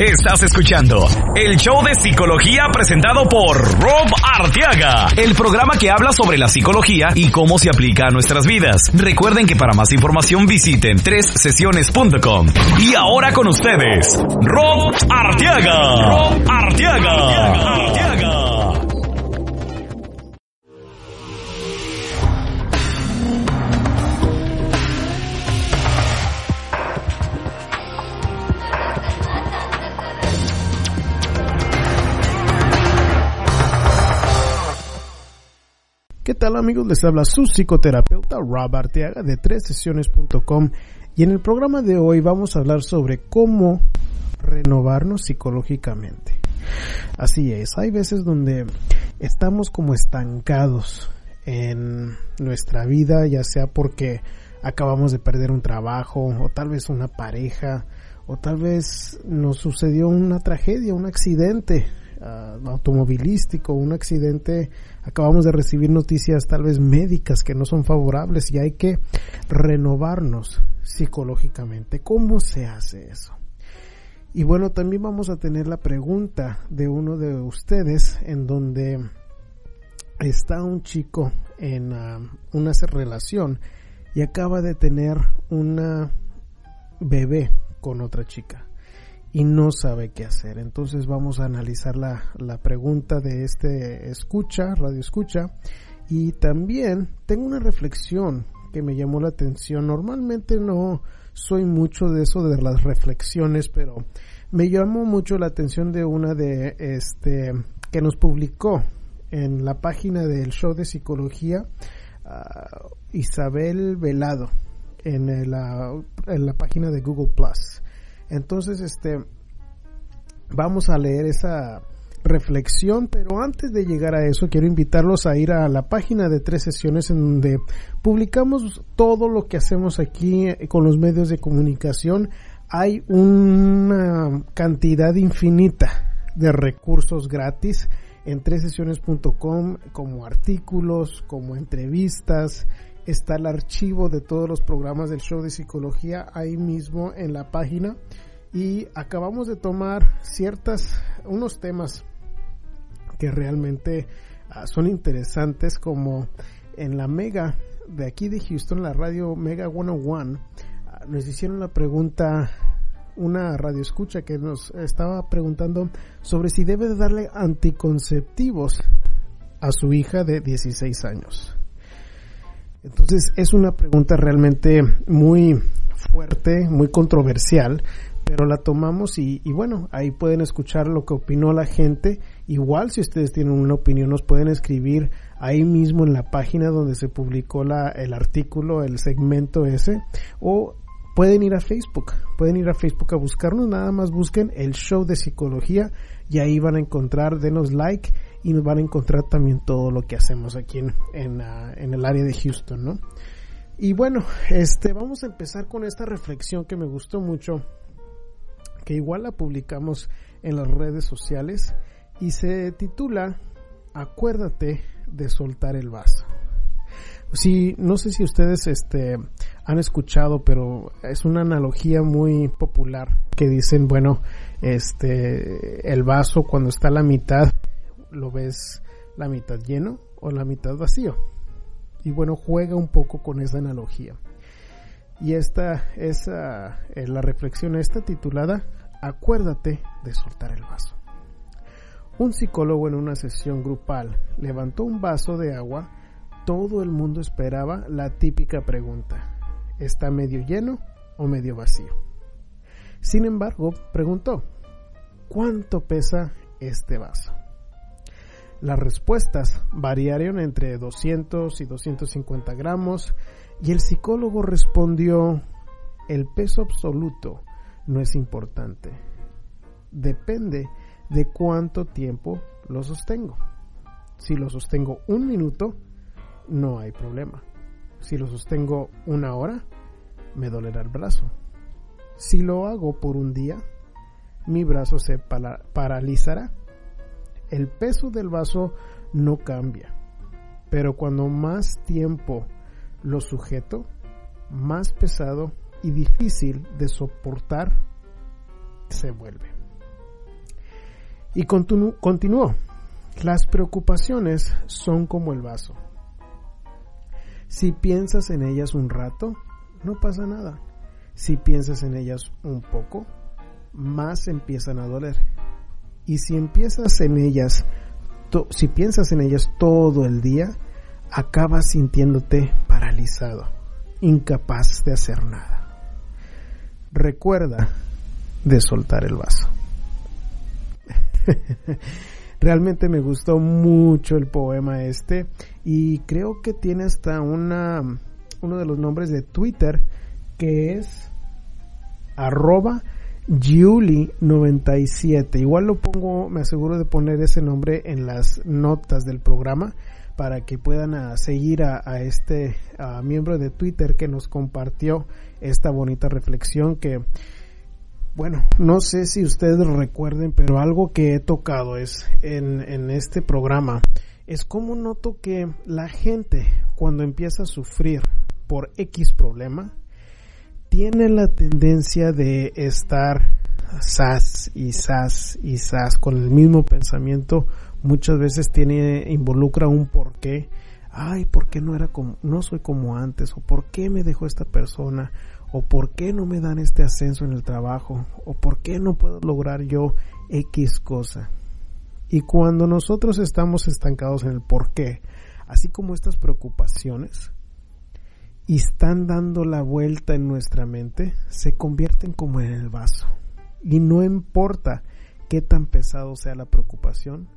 Estás escuchando el show de psicología presentado por Rob Arteaga, el programa que habla sobre la psicología y cómo se aplica a nuestras vidas. Recuerden que para más información visiten sesiones.com. Y ahora con ustedes, Rob Arteaga. Rob Arteaga. Arteaga. ¿Qué tal amigos? Les habla su psicoterapeuta Rob Arteaga de tres sesiones.com y en el programa de hoy vamos a hablar sobre cómo renovarnos psicológicamente. Así es, hay veces donde estamos como estancados en nuestra vida, ya sea porque acabamos de perder un trabajo o tal vez una pareja o tal vez nos sucedió una tragedia, un accidente uh, automovilístico, un accidente, acabamos de recibir noticias tal vez médicas que no son favorables y hay que renovarnos psicológicamente. ¿Cómo se hace eso? Y bueno, también vamos a tener la pregunta de uno de ustedes en donde está un chico en uh, una relación y acaba de tener una bebé con otra chica y no sabe qué hacer. Entonces vamos a analizar la, la pregunta de este escucha, radio escucha. Y también tengo una reflexión que me llamó la atención. Normalmente no soy mucho de eso de las reflexiones, pero me llamó mucho la atención de una de este que nos publicó en la página del show de psicología uh, Isabel Velado en la, en la página de Google Plus. Entonces, este, vamos a leer esa reflexión, pero antes de llegar a eso, quiero invitarlos a ir a la página de tres sesiones en donde publicamos todo lo que hacemos aquí eh, con los medios de comunicación. Hay una cantidad infinita de recursos gratis en tresesiones.com como artículos, como entrevistas, está el archivo de todos los programas del show de psicología ahí mismo en la página. Y acabamos de tomar ciertas unos temas que realmente uh, son interesantes como en la mega de aquí de Houston la radio Mega 101 uh, nos hicieron la pregunta una radio escucha que nos estaba preguntando sobre si debe de darle anticonceptivos a su hija de 16 años entonces es una pregunta realmente muy fuerte, muy controversial, pero la tomamos y, y, bueno, ahí pueden escuchar lo que opinó la gente. Igual si ustedes tienen una opinión nos pueden escribir ahí mismo en la página donde se publicó la, el artículo, el segmento ese, o pueden ir a Facebook, pueden ir a Facebook a buscarnos, nada más busquen el show de psicología y ahí van a encontrar, denos like y nos van a encontrar también todo lo que hacemos aquí en, en, uh, en el área de Houston, ¿no? Y bueno, este, vamos a empezar con esta reflexión que me gustó mucho, que igual la publicamos en las redes sociales y se titula Acuérdate de soltar el vaso. Sí, no sé si ustedes este, han escuchado, pero es una analogía muy popular que dicen, bueno, este, el vaso cuando está a la mitad, lo ves la mitad lleno o la mitad vacío. Y bueno, juega un poco con esa analogía. Y esta es eh, la reflexión esta titulada Acuérdate de soltar el vaso. Un psicólogo en una sesión grupal levantó un vaso de agua todo el mundo esperaba la típica pregunta, ¿está medio lleno o medio vacío? Sin embargo, preguntó, ¿cuánto pesa este vaso? Las respuestas variaron entre 200 y 250 gramos y el psicólogo respondió, el peso absoluto no es importante, depende de cuánto tiempo lo sostengo. Si lo sostengo un minuto, no hay problema. Si lo sostengo una hora, me dolerá el brazo. Si lo hago por un día, mi brazo se paralizará. El peso del vaso no cambia, pero cuando más tiempo lo sujeto, más pesado y difícil de soportar se vuelve. Y continuó. Las preocupaciones son como el vaso. Si piensas en ellas un rato, no pasa nada. Si piensas en ellas un poco, más empiezan a doler. Y si empiezas en ellas, si piensas en ellas todo el día, acabas sintiéndote paralizado, incapaz de hacer nada. Recuerda de soltar el vaso. Realmente me gustó mucho el poema este y creo que tiene hasta una uno de los nombres de Twitter que es arroba Julie97. Igual lo pongo, me aseguro de poner ese nombre en las notas del programa para que puedan ah, seguir a, este miembro de Twitter que nos compartió esta bonita reflexión que bueno, no sé si ustedes recuerden, pero algo que he tocado es en, en este programa es como noto que la gente cuando empieza a sufrir por X problema tiene la tendencia de estar sas y sas y sas con el mismo pensamiento muchas veces tiene involucra un porqué. Ay por qué no era como no soy como antes o por qué me dejó esta persona o por qué no me dan este ascenso en el trabajo, o por qué no puedo lograr yo X cosa. Y cuando nosotros estamos estancados en el por qué, así como estas preocupaciones, y están dando la vuelta en nuestra mente, se convierten como en el vaso. Y no importa qué tan pesado sea la preocupación,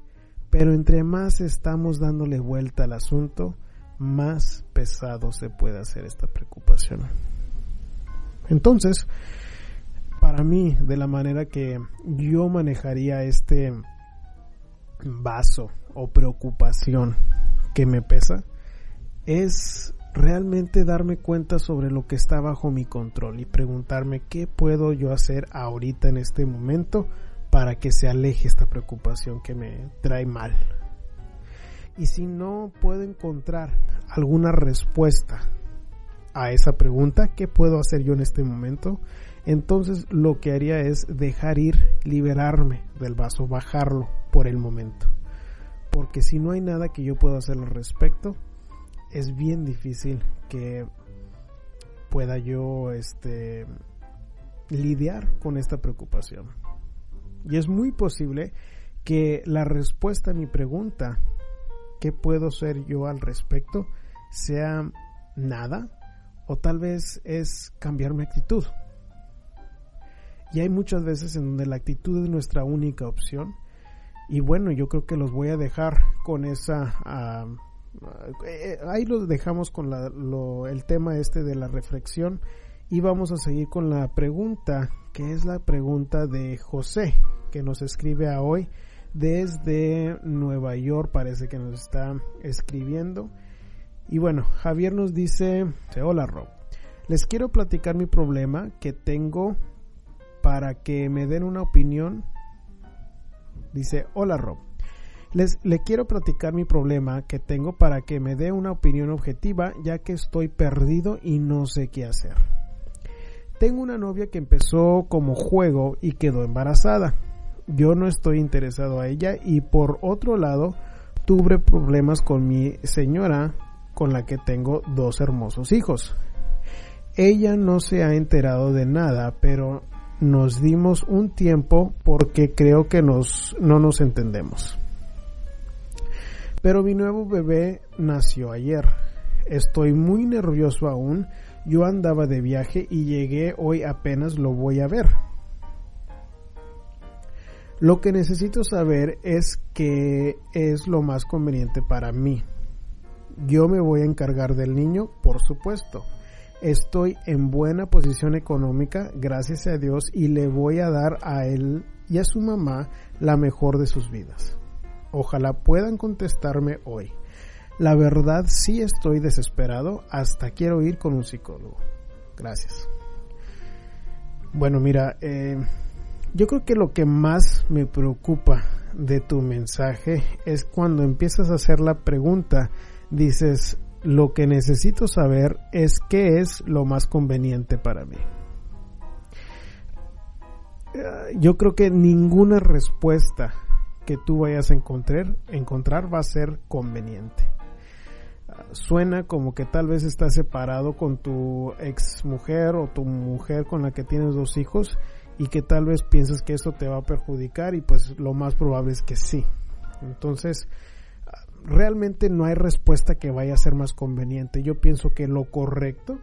pero entre más estamos dándole vuelta al asunto, más pesado se puede hacer esta preocupación. Entonces, para mí, de la manera que yo manejaría este vaso o preocupación que me pesa, es realmente darme cuenta sobre lo que está bajo mi control y preguntarme qué puedo yo hacer ahorita en este momento para que se aleje esta preocupación que me trae mal. Y si no puedo encontrar alguna respuesta a esa pregunta, ¿qué puedo hacer yo en este momento? Entonces lo que haría es dejar ir, liberarme del vaso, bajarlo por el momento. Porque si no hay nada que yo pueda hacer al respecto, es bien difícil que pueda yo este lidiar con esta preocupación. Y es muy posible que la respuesta a mi pregunta, ¿qué puedo hacer yo al respecto? sea nada o tal vez es cambiar mi actitud. Y hay muchas veces en donde la actitud es nuestra única opción. Y bueno, yo creo que los voy a dejar con esa... Ah, ahí los dejamos con el tema este de la reflexión. Y vamos a seguir con la pregunta, que es la pregunta de José, que nos escribe a hoy desde Nueva York, parece que nos está escribiendo. Y bueno, Javier nos dice, hola Rob, les quiero platicar mi problema que tengo para que me den una opinión. Dice, hola Rob, les le quiero platicar mi problema que tengo para que me dé una opinión objetiva ya que estoy perdido y no sé qué hacer. Tengo una novia que empezó como juego y quedó embarazada. Yo no estoy interesado a ella y por otro lado tuve problemas con mi señora con la que tengo dos hermosos hijos. Ella no se ha enterado de nada, pero nos dimos un tiempo porque creo que nos, no nos entendemos. Pero mi nuevo bebé nació ayer. Estoy muy nervioso aún. Yo andaba de viaje y llegué hoy apenas lo voy a ver. Lo que necesito saber es qué es lo más conveniente para mí. Yo me voy a encargar del niño, por supuesto. Estoy en buena posición económica, gracias a Dios, y le voy a dar a él y a su mamá la mejor de sus vidas. Ojalá puedan contestarme hoy. La verdad sí estoy desesperado, hasta quiero ir con un psicólogo. Gracias. Bueno, mira, eh, yo creo que lo que más me preocupa de tu mensaje es cuando empiezas a hacer la pregunta dices, lo que necesito saber es qué es lo más conveniente para mí. Eh, yo creo que ninguna respuesta que tú vayas a encontrar, encontrar va a ser conveniente. Suena como que tal vez estás separado con tu ex mujer o tu mujer con la que tienes dos hijos y que tal vez pienses que eso te va a perjudicar y pues lo más probable es que sí. Entonces, realmente no hay respuesta que vaya a ser más conveniente. Yo pienso que lo correcto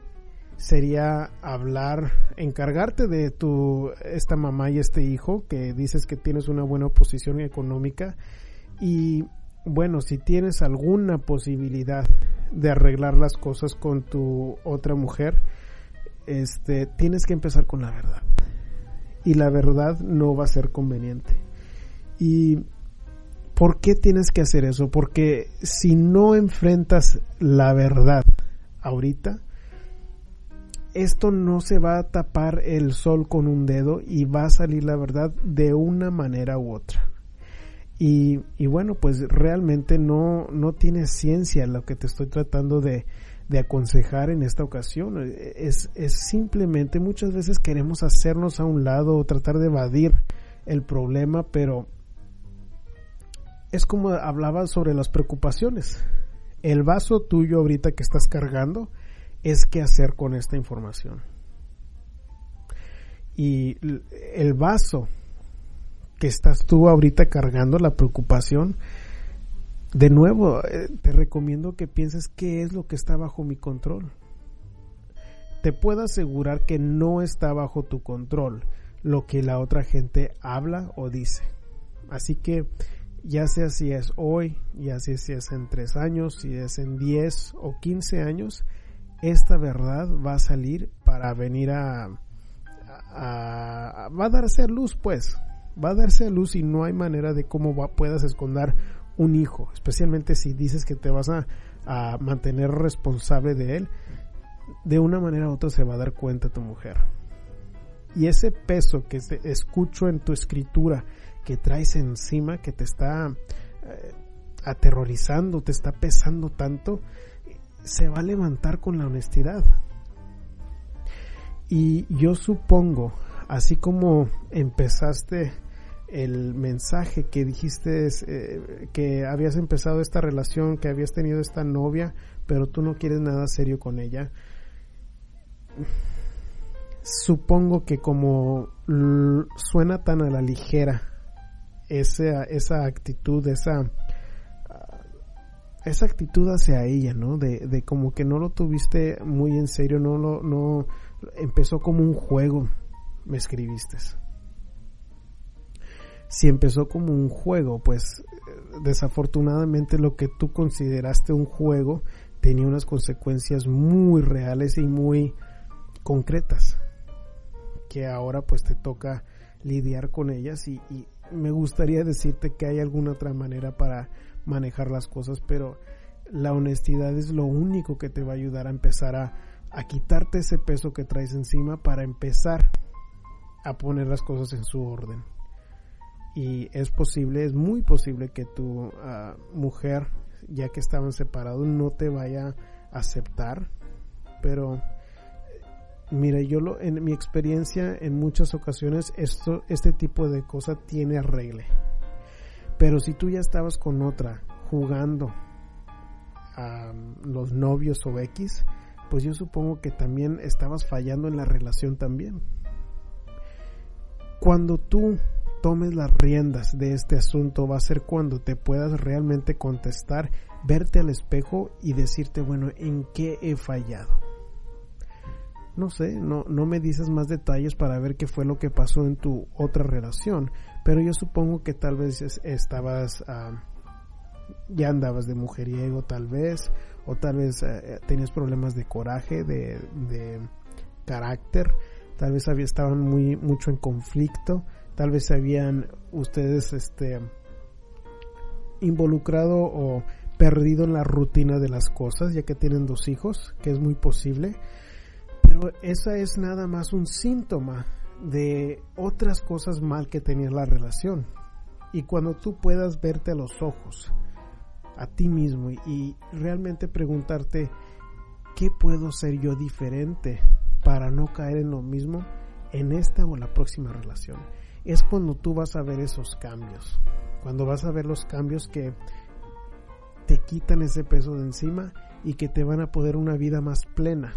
sería hablar, encargarte de tu esta mamá y este hijo que dices que tienes una buena posición económica y bueno, si tienes alguna posibilidad de arreglar las cosas con tu otra mujer, este tienes que empezar con la verdad. Y la verdad no va a ser conveniente. Y ¿por qué tienes que hacer eso? Porque si no enfrentas la verdad ahorita, esto no se va a tapar el sol con un dedo y va a salir la verdad de una manera u otra. Y, bueno, pues realmente no, no tiene ciencia lo que te estoy tratando de, de aconsejar en esta ocasión. Es, es, simplemente muchas veces queremos hacernos a un lado o tratar de evadir el problema, pero es como hablaba sobre las preocupaciones. El vaso tuyo ahorita que estás cargando es qué hacer con esta información. Y el vaso que estás tú ahorita cargando, la preocupación, de nuevo, eh, te recomiendo que pienses qué es lo que está bajo mi control. Te puedo asegurar que no está bajo tu control lo que la otra gente habla o dice. Así que ya sea si es hoy, ya sea si es en tres años, si es en diez o quince años, esta verdad va a salir para venir a, va a darse a luz pues. Va a darse a luz y no hay manera de cómo puedas esconder un hijo especialmente si dices que te vas a, a mantener responsable de él. De una manera u otra se va a dar cuenta tu mujer. Y ese peso que escucho en tu escritura que traes encima que te está eh, aterrorizando te está pesando tanto se va a levantar con la honestidad. Y yo supongo, así como empezaste el mensaje que dijiste eh, que habías empezado esta relación, que habías tenido esta novia, pero tú no quieres nada serio con ella. Supongo que como suena tan a la ligera esa, esa actitud, esa esa actitud hacia ella, ¿no? De, de, como que no lo tuviste muy en serio, no lo, no, empezó como un juego, me escribiste. Si empezó como un juego, pues desafortunadamente lo que tú consideraste un juego tenía unas consecuencias muy reales y muy concretas, que ahora pues te toca lidiar con ellas y, y me gustaría decirte que hay alguna otra manera para manejar las cosas, pero la honestidad es lo único que te va a ayudar a empezar a, a quitarte ese peso que traes encima para empezar a poner las cosas en su orden. Y es posible, es muy posible que tu ah, mujer, ya que estaban separados, no te vaya a aceptar. Pero, mira, yo lo, en mi experiencia, en muchas ocasiones, esto, este tipo de cosas tiene arregle pero si tú ya estabas con otra jugando a los novios o X, pues yo supongo que también estabas fallando en la relación también. Cuando tú tomes las riendas de este asunto va a ser cuando te puedas realmente contestar, verte al espejo y decirte, bueno, ¿en qué he fallado? No sé, no, no me dices más detalles para ver qué fue lo que pasó en tu otra relación, pero yo supongo que tal vez estabas, ah, ya andabas de mujeriego tal vez, o tal vez eh, tenías problemas de coraje, de, de carácter, tal vez había, estaban muy, mucho en conflicto, tal vez habían ustedes este, involucrado o perdido en la rutina de las cosas, ya que tienen dos hijos, que es muy posible, pero esa es nada más un síntoma de otras cosas mal que tenía la relación. Y cuando tú puedas verte a los ojos, a ti mismo, y, realmente preguntarte, ¿qué puedo ser yo diferente para no caer en lo mismo en esta o la próxima relación? Es cuando tú vas a ver esos cambios. cuando vas a ver los cambios que te quitan ese peso de encima y que te van a poder una vida más plena,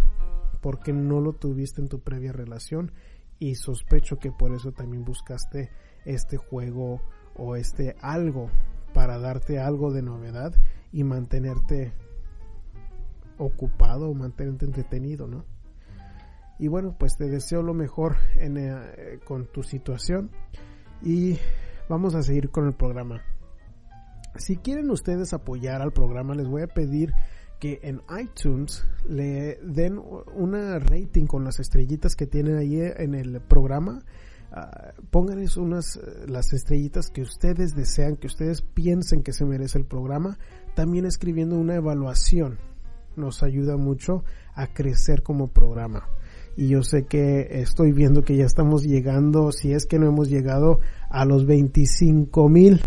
porque no lo tuviste en tu previa relación y sospecho que por eso también buscaste este juego o este algo para darte algo de novedad y mantenerte ocupado mantenerte entretenido, ¿no? Y bueno, pues te deseo lo mejor en, eh, con tu situación y vamos a seguir con el programa. Si quieren ustedes apoyar al programa, les voy a pedir que en iTunes le den una rating con las estrellitas que tienen ahí en el programa. Uh, pónganles unas las estrellitas que ustedes desean, que ustedes piensen que se merece el programa. También escribiendo una evaluación nos ayuda mucho a crecer como programa. Y yo sé que estoy viendo que ya estamos llegando, si es que no hemos llegado a los 25 mil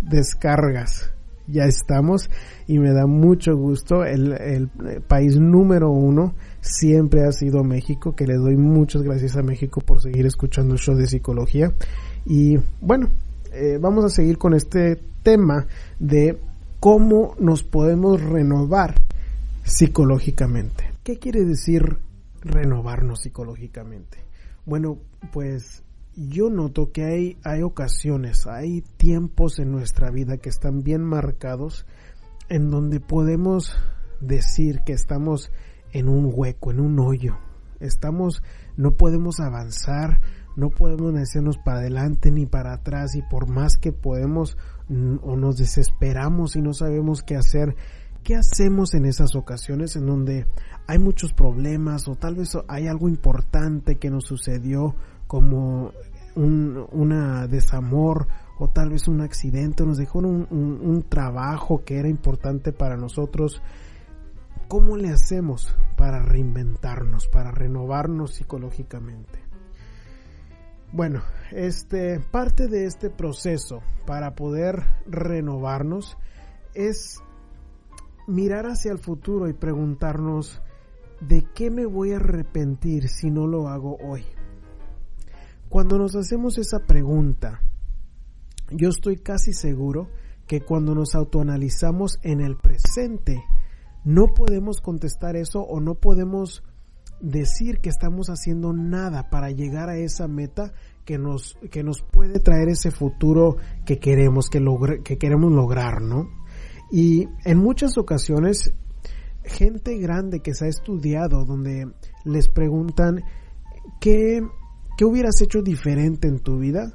descargas ya estamos y me da mucho gusto. El, país número uno siempre ha sido México, que le doy muchas gracias a México por seguir escuchando el show de psicología. Y bueno, eh, vamos a seguir con este tema de cómo nos podemos renovar psicológicamente. ¿Qué quiere decir renovarnos psicológicamente? Bueno, pues yo noto que hay, hay ocasiones, hay tiempos en nuestra vida que están bien marcados en donde podemos decir que estamos en un hueco, en un hoyo. Estamos, no podemos avanzar, no podemos hacernos para adelante ni para atrás y por más que podemos o nos desesperamos y no sabemos qué hacer, ¿qué hacemos en esas ocasiones en donde hay muchos problemas o tal vez hay algo importante que nos sucedió como un una desamor o tal vez un accidente, nos dejó un, un, trabajo que era importante para nosotros. ¿Cómo le hacemos para reinventarnos, para renovarnos psicológicamente? Bueno, este parte de este proceso para poder renovarnos es mirar hacia el futuro y preguntarnos de qué me voy a arrepentir si no lo hago hoy. Cuando nos hacemos esa pregunta, yo estoy casi seguro que cuando nos autoanalizamos en el presente, no podemos contestar eso o no podemos decir que estamos haciendo nada para llegar a esa meta que nos, que nos puede traer ese futuro que queremos, que, que queremos lograr, ¿no? Y en muchas ocasiones, gente grande que se ha estudiado, donde les preguntan qué ¿Qué hubieras hecho diferente en tu vida?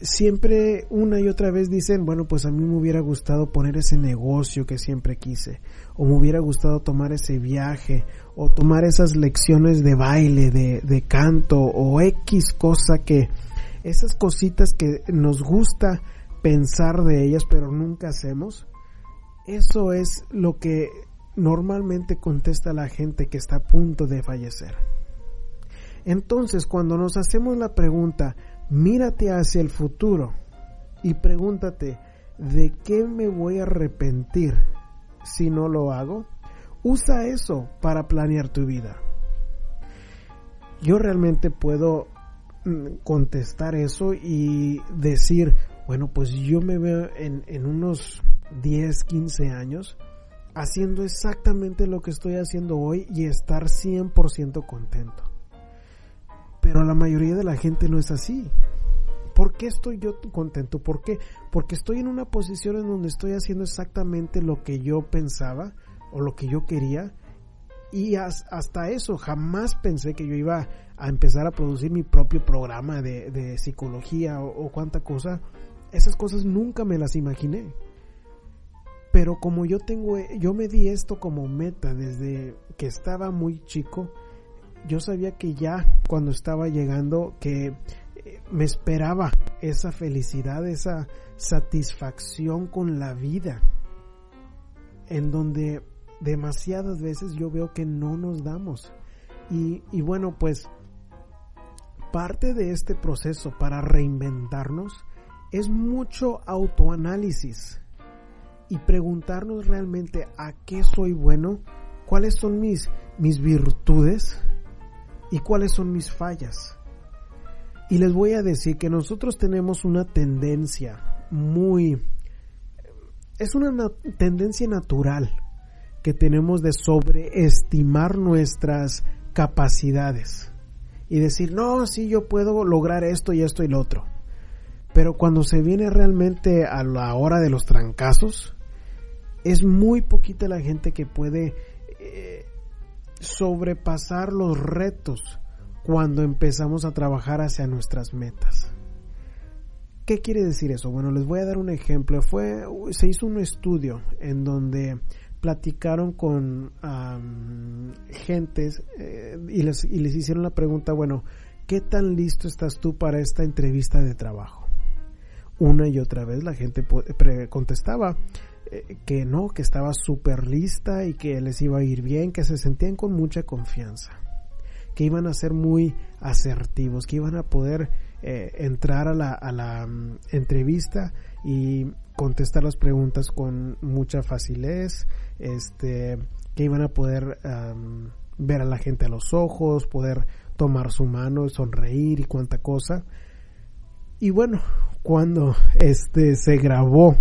Siempre una y otra vez dicen, bueno, pues a mí me hubiera gustado poner ese negocio que siempre quise, o me hubiera gustado tomar ese viaje, o tomar esas lecciones de baile, de, de canto, o X cosa que, esas cositas que nos gusta pensar de ellas, pero nunca hacemos. Eso es lo que normalmente contesta la gente que está a punto de fallecer. Entonces, cuando nos hacemos la pregunta, mírate hacia el futuro y pregúntate, ¿de qué me voy a arrepentir si no lo hago? Usa eso para planear tu vida. Yo realmente puedo mm, contestar eso y decir, bueno, pues yo me veo en, unos 10, 15 años haciendo exactamente lo que estoy haciendo hoy y estar 100% contento. Pero la mayoría de la gente no es así. ¿Por qué estoy yo contento? ¿Por qué? Porque estoy en una posición en donde estoy haciendo exactamente lo que yo pensaba o lo que yo quería. Y hasta eso, jamás pensé que yo iba a empezar a producir mi propio programa de, psicología o, o cuánta cosa. Esas cosas nunca me las imaginé. Pero como yo tengo, yo me di esto como meta desde que estaba muy chico, yo sabía que ya cuando estaba llegando que eh, me esperaba esa felicidad, esa satisfacción con la vida, en donde demasiadas veces yo veo que no nos damos. Y, y bueno, pues parte de este proceso para reinventarnos es mucho autoanálisis y preguntarnos realmente a qué soy bueno, cuáles son mis, mis virtudes, y cuáles son mis fallas. Y les voy a decir que nosotros tenemos una tendencia muy... Es una tendencia natural que tenemos de sobreestimar nuestras capacidades y decir, no, sí, yo puedo lograr esto y esto y lo otro. Pero cuando se viene realmente a la hora de los trancazos, es muy poquita la gente que puede eh, sobrepasar los retos cuando empezamos a trabajar hacia nuestras metas. ¿Qué quiere decir eso? Bueno, les voy a dar un ejemplo. Fue, se hizo un estudio en donde platicaron con gentes eh, y, les, y les hicieron la pregunta, bueno, ¿qué tan listo estás tú para esta entrevista de trabajo? Una y otra vez la gente contestaba que no, que estaba súper lista y que les iba a ir bien, que se sentían con mucha confianza, que iban a ser muy asertivos, que iban a poder eh, entrar a la, a la mm, entrevista y contestar las preguntas con mucha facilidad, este, que iban a poder ver a la gente a los ojos, poder tomar su mano, sonreír y cuánta cosa. Y bueno, cuando este se grabó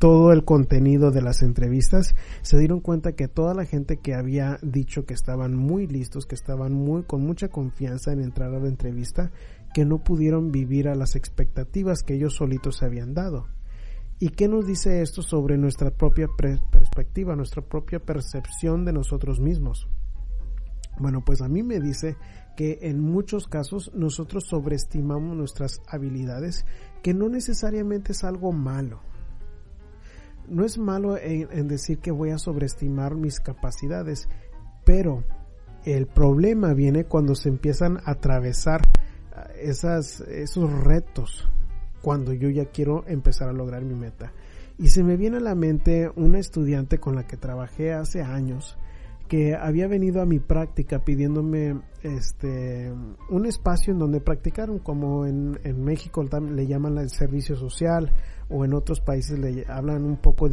todo el contenido de las entrevistas, se dieron cuenta que toda la gente que había dicho que estaban muy listos, que estaban muy con mucha confianza en entrar a la entrevista, que no pudieron vivir a las expectativas que ellos solitos se habían dado. ¿Y qué nos dice esto sobre nuestra propia perspectiva, nuestra propia percepción de nosotros mismos? Bueno, pues a mí me dice que en muchos casos nosotros sobreestimamos nuestras habilidades, que no necesariamente es algo malo. No es malo en, decir que voy a sobreestimar mis capacidades, pero el problema viene cuando se empiezan a atravesar ah, esas, esos retos, cuando yo ya quiero empezar a lograr mi meta. Y se me viene a la mente una estudiante con la que trabajé hace años, que había venido a mi práctica pidiéndome este un espacio en donde practicaron como en México le llaman el servicio social o en otros países le hablan un poco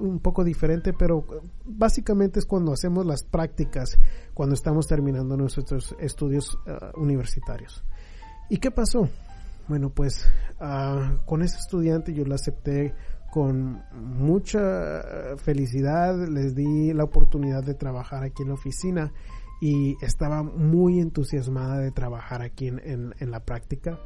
un poco diferente pero básicamente es cuando hacemos las prácticas cuando estamos terminando nuestros estudios ah, universitarios y qué pasó bueno pues ah, con ese estudiante yo la acepté con mucha felicidad les di la oportunidad de trabajar aquí en la oficina y estaba muy entusiasmada de trabajar aquí en, la práctica.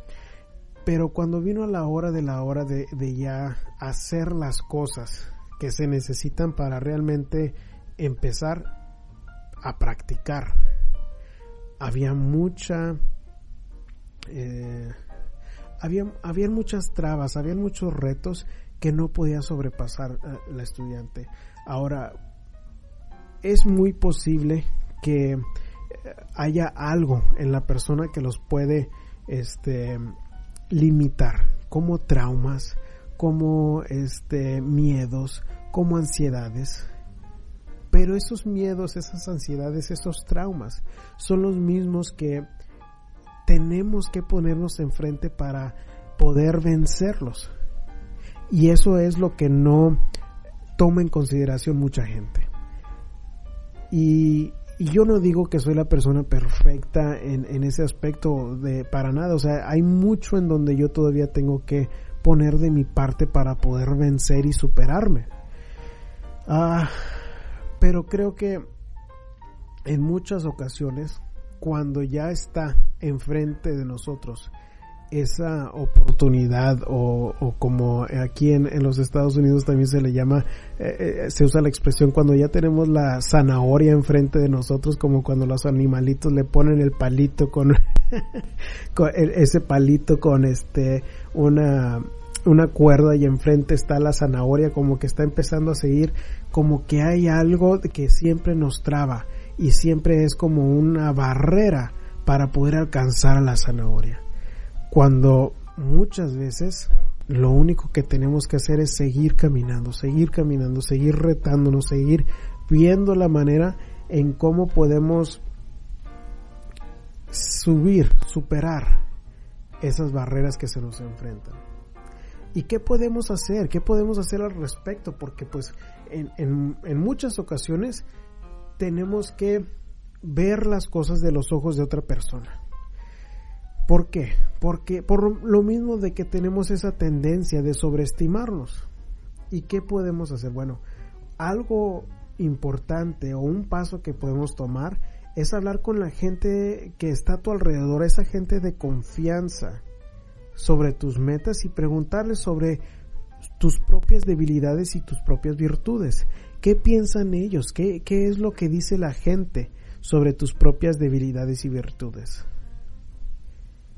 Pero cuando vino a la hora de la hora de, ya hacer las cosas que se necesitan para realmente empezar a practicar, había mucha... Eh, había, había muchas trabas, había muchos retos que no podía sobrepasar eh, la estudiante. Ahora, es muy posible que eh, haya algo en la persona que los puede este, limitar, como traumas, como este, miedos, como ansiedades. Pero esos miedos, esas ansiedades, esos traumas son los mismos que tenemos que ponernos enfrente para poder vencerlos. Y eso es lo que no toma en consideración mucha gente. Y, yo no digo que soy la persona perfecta en, ese aspecto de para nada. O sea, hay mucho en donde yo todavía tengo que poner de mi parte para poder vencer y superarme. Ah, pero creo que en muchas ocasiones, cuando ya está enfrente de nosotros esa oportunidad o, como aquí en, los Estados Unidos también se le llama, eh, eh, se usa la expresión cuando ya tenemos la zanahoria enfrente de nosotros, como cuando los animalitos le ponen el palito con, ese palito con este una una cuerda y enfrente está la zanahoria como que está empezando a seguir como que hay algo que siempre nos traba y siempre es como una barrera para poder alcanzar a la zanahoria cuando muchas veces lo único que tenemos que hacer es seguir caminando, seguir caminando, seguir retándonos, seguir viendo la manera en cómo podemos subir, superar esas barreras que se nos enfrentan. ¿Y qué podemos hacer? ¿Qué podemos hacer al respecto? Porque pues en, en muchas ocasiones tenemos que ver las cosas de los ojos de otra persona ¿Por qué? Porque por lo mismo de que tenemos esa tendencia de sobreestimarnos. ¿Y qué podemos hacer? Bueno, algo importante o un paso que podemos tomar es hablar con la gente que está a tu alrededor, esa gente de confianza sobre tus metas y preguntarles sobre tus propias debilidades y tus propias virtudes. ¿Qué piensan ellos? ¿Qué, qué es lo que dice la gente sobre tus propias debilidades y virtudes?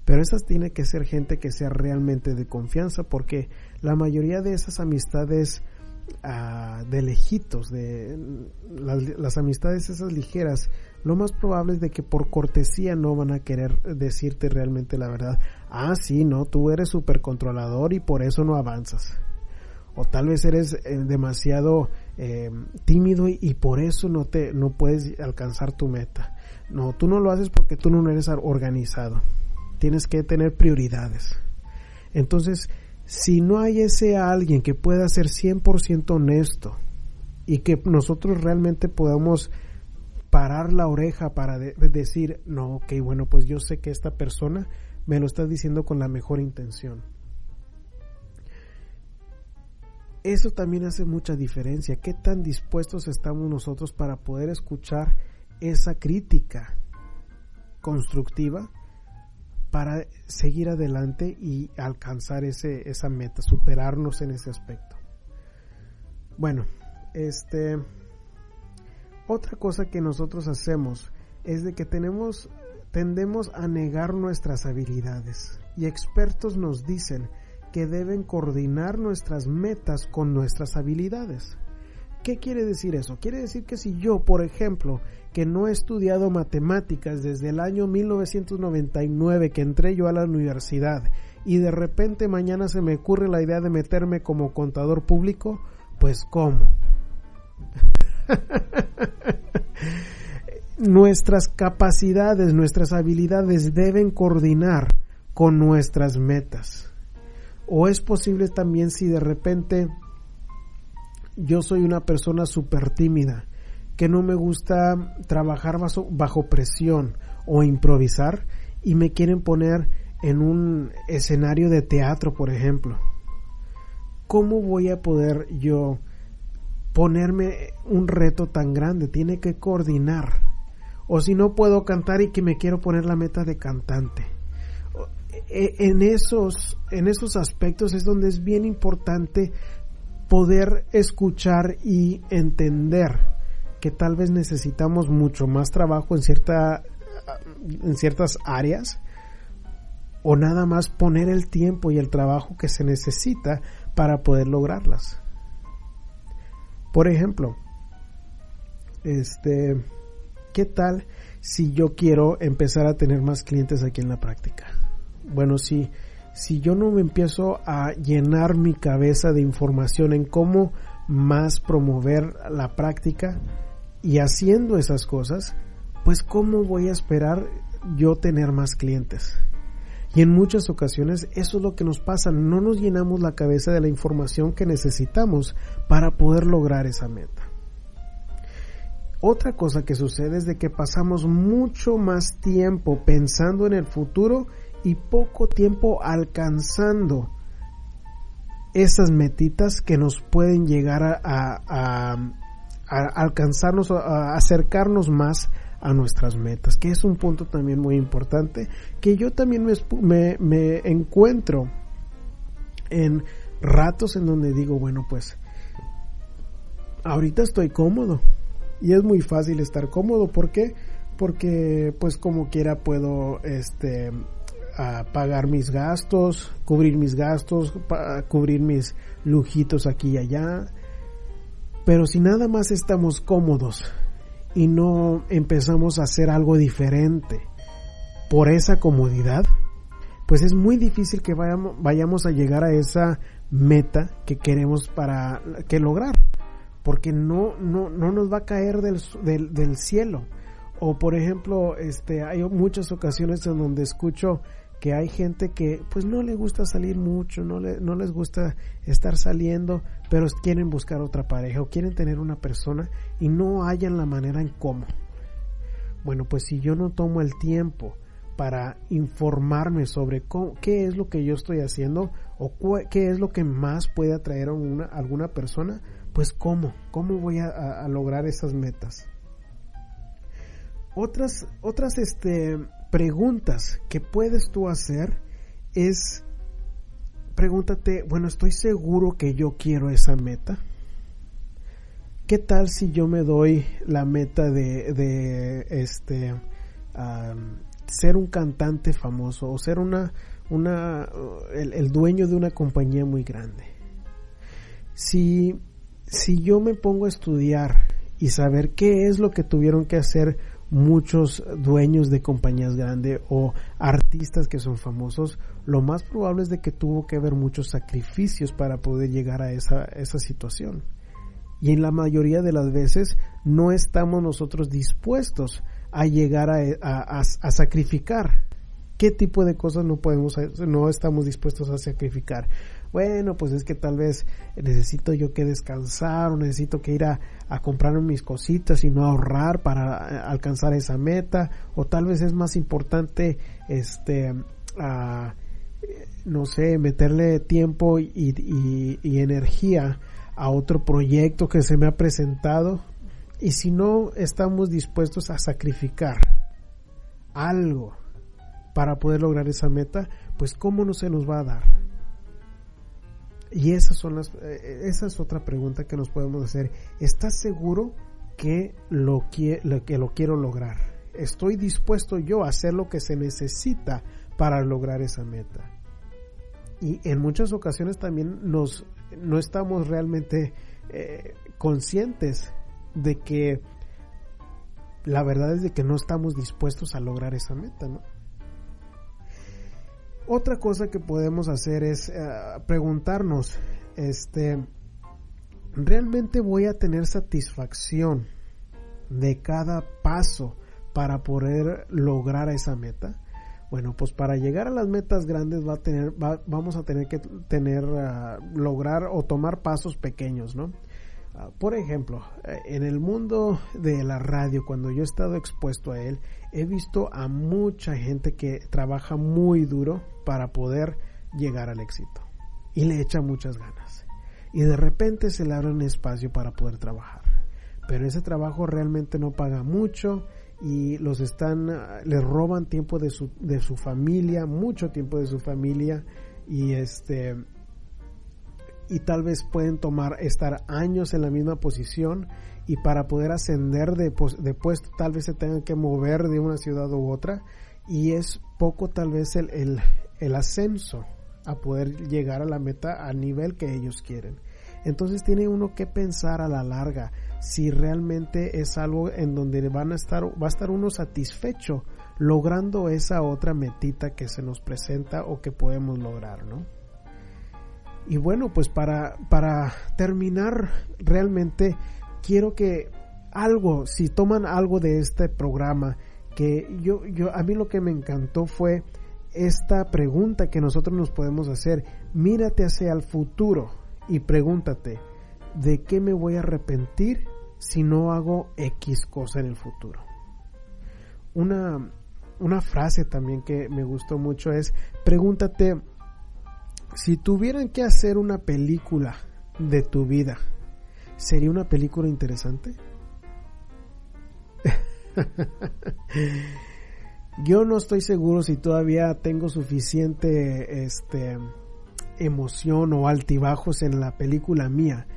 Pero esas tiene que ser gente que sea realmente de confianza porque la mayoría de esas amistades uh, de lejitos, de las, las, amistades esas ligeras, lo más probable es de que por cortesía no van a querer decirte realmente la verdad. Ah, sí, no, tú eres súper controlador y por eso no avanzas. O tal vez eres eh, demasiado eh, tímido y, y por eso no te no puedes alcanzar tu meta. No, tú no lo haces porque tú no eres organizado tienes que tener prioridades. Entonces, si no hay ese alguien que pueda ser 100% honesto y que nosotros realmente podamos parar la oreja para decir, no, ok, bueno, pues yo sé que esta persona me lo está diciendo con la mejor intención. Eso también hace mucha diferencia. ¿Qué tan dispuestos estamos nosotros para poder escuchar esa crítica constructiva? Para seguir adelante y alcanzar ese, esa meta, superarnos en ese aspecto. Bueno, este otra cosa que nosotros hacemos es de que tenemos tendemos a negar nuestras habilidades y expertos nos dicen que deben coordinar nuestras metas con nuestras habilidades. ¿Qué quiere decir eso? Quiere decir que si yo, por ejemplo, que no he estudiado matemáticas desde el año 1999 que entré yo a la universidad y de repente mañana se me ocurre la idea de meterme como contador público, pues ¿cómo? nuestras capacidades, nuestras habilidades deben coordinar con nuestras metas. O es posible también si de repente yo soy una persona súper tímida, que no me gusta trabajar bajo, bajo presión o improvisar y me quieren poner en un escenario de teatro, por ejemplo. ¿Cómo voy a poder yo ponerme un reto tan grande? Tiene que coordinar. O si no puedo cantar y que me quiero poner la meta de cantante. E, en esos, en esos aspectos es donde es bien importante poder escuchar y entender que tal vez necesitamos mucho más trabajo en cierta en ciertas áreas o nada más poner el tiempo y el trabajo que se necesita para poder lograrlas. Por ejemplo, este, ¿qué tal si yo quiero empezar a tener más clientes aquí en la práctica? Bueno, si si yo no me empiezo a llenar mi cabeza de información en cómo más promover la práctica y haciendo esas cosas, pues cómo voy a esperar yo tener más clientes. Y en muchas ocasiones eso es lo que nos pasa, no nos llenamos la cabeza de la información que necesitamos para poder lograr esa meta. Otra cosa que sucede es de que pasamos mucho más tiempo pensando en el futuro y poco tiempo alcanzando esas metitas que nos pueden llegar a, a, alcanzarnos, a acercarnos más a nuestras metas, que es un punto también muy importante, que yo también me, me, encuentro en ratos en donde digo, bueno, pues ahorita estoy cómodo y es muy fácil estar cómodo, ¿por qué? Porque pues como quiera puedo este a pagar mis gastos, cubrir mis gastos, cubrir mis lujitos aquí y allá. Pero si nada más estamos cómodos y no empezamos a hacer algo diferente por esa comodidad, pues es muy difícil que vayamos, vayamos a llegar a esa meta que queremos para que lograr, porque no, no, no nos va a caer del, del, del cielo. O por ejemplo, este, hay muchas ocasiones en donde escucho que hay gente que pues no le gusta salir mucho, no, le, no les gusta estar saliendo, pero quieren buscar otra pareja o quieren tener una persona y no hallan la manera en cómo. Bueno, pues si yo no tomo el tiempo para informarme sobre qué es lo que yo estoy haciendo o qué es lo que más puede atraer a, una, alguna persona, pues cómo, cómo voy a, lograr esas metas. Otras, otras este, preguntas que puedes tú hacer es, pregúntate, bueno, ¿estoy seguro que yo quiero esa meta? ¿Qué tal si yo me doy la meta de, de este, ser un cantante famoso o ser una, una, el, dueño de una compañía muy grande? Si, si yo me pongo a estudiar y saber qué es lo que tuvieron que hacer muchos dueños de compañías grandes o artistas que son famosos, lo más probable es de que tuvo que haber muchos sacrificios para poder llegar a esa, esa situación. Y en la mayoría de las veces no estamos nosotros dispuestos a llegar a, a, sacrificar. ¿Qué tipo de cosas no podemos, no estamos dispuestos a sacrificar? Bueno, pues es que tal vez necesito yo que descansar o necesito que ir a, a comprarme mis cositas y no ahorrar para alcanzar esa meta o tal vez es más importante este no sé meterle tiempo y, y energía a otro proyecto que se me ha presentado y si no estamos dispuestos a sacrificar algo para poder lograr esa meta, pues cómo no se nos va a dar. Y esas son las, eh, esa es otra pregunta que nos podemos hacer. ¿Estás seguro que lo, que lo quiero lograr? ¿Estoy dispuesto yo a hacer lo que se necesita para lograr esa meta? Y en muchas ocasiones también nos, no estamos realmente eh, conscientes de que la verdad es de que no estamos dispuestos a lograr esa meta, ¿no? Otra cosa que podemos hacer es eh, preguntarnos, este, ¿realmente voy a tener satisfacción de cada paso para poder lograr esa meta? Bueno, pues para llegar a las metas grandes va a tener, vamos a tener que tener, ah, lograr o tomar pasos pequeños, ¿no? Ah, por ejemplo, eh, en el mundo de la radio, cuando yo he estado expuesto a él, he visto a mucha gente que trabaja muy duro para poder llegar al éxito y le echa muchas ganas. Y de repente se le abre un espacio para poder trabajar. Pero ese trabajo realmente no paga mucho y los están, ah, les roban tiempo de su, de su familia, mucho tiempo de su familia y este y tal vez pueden tomar estar años en la misma posición y para poder ascender de, de puesto tal vez se tengan que mover de una ciudad u otra y es poco tal vez el, el, el ascenso a poder llegar a la meta a nivel que ellos quieren. Entonces tiene uno que pensar a la larga si realmente es algo en donde van a estar, va a estar uno satisfecho logrando esa otra metita que se nos presenta o que podemos lograr, ¿no? Y bueno, pues para, para terminar, realmente quiero que algo, si toman algo de este programa, que yo, yo, a mí lo que me encantó fue esta pregunta que nosotros nos podemos hacer. Mírate hacia el futuro y pregúntate, ¿de qué me voy a arrepentir si no hago X cosa en el futuro? Una, una frase también que me gustó mucho es, pregúntate, si tuvieran que hacer una película de tu vida, ¿sería una película interesante? Yo no estoy seguro si todavía tengo suficiente este emoción o altibajos en la película mía,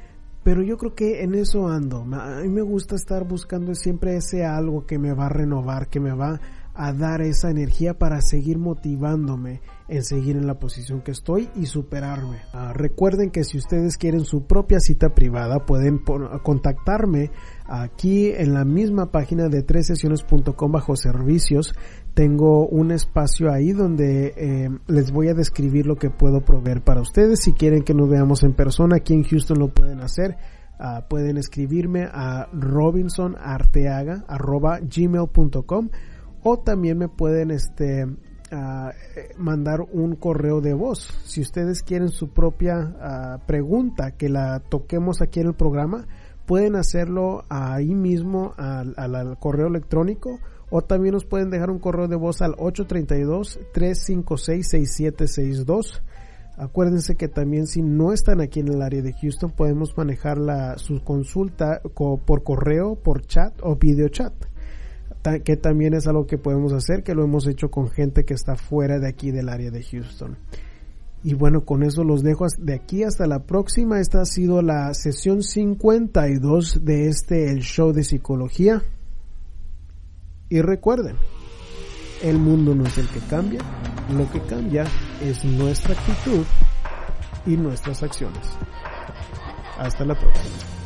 pero yo creo que en eso ando. A mí me gusta estar buscando siempre ese algo que me va a renovar, que me va a dar esa energía para seguir motivándome en seguir en la posición que estoy y superarme. Ah, recuerden que si ustedes quieren su propia cita privada pueden contactarme aquí en la misma página de tres sesiones.com bajo servicios. Tengo un espacio ahí donde eh, les voy a describir lo que puedo proveer para ustedes. Si quieren que nos veamos en persona aquí en Houston lo pueden hacer. Ah, pueden escribirme a robinsonarteaga.gmail.com o también me pueden este mandar un correo de voz. Si ustedes quieren su propia pregunta que la toquemos aquí en el programa, pueden hacerlo ahí mismo al, al, correo electrónico o también nos pueden dejar un correo de voz al 832-356-6762. Acuérdense que también si no están aquí en el área de Houston podemos manejar la, su consulta por correo, por chat o video chat que también es algo que podemos hacer, que lo hemos hecho con gente que está fuera de aquí del área de Houston. Y bueno, con eso los dejo de aquí hasta la próxima. Esta ha sido la sesión 52 de este El Show de Psicología. Y recuerden, el mundo no es el que cambia, lo que cambia es nuestra actitud y nuestras acciones. Hasta la próxima.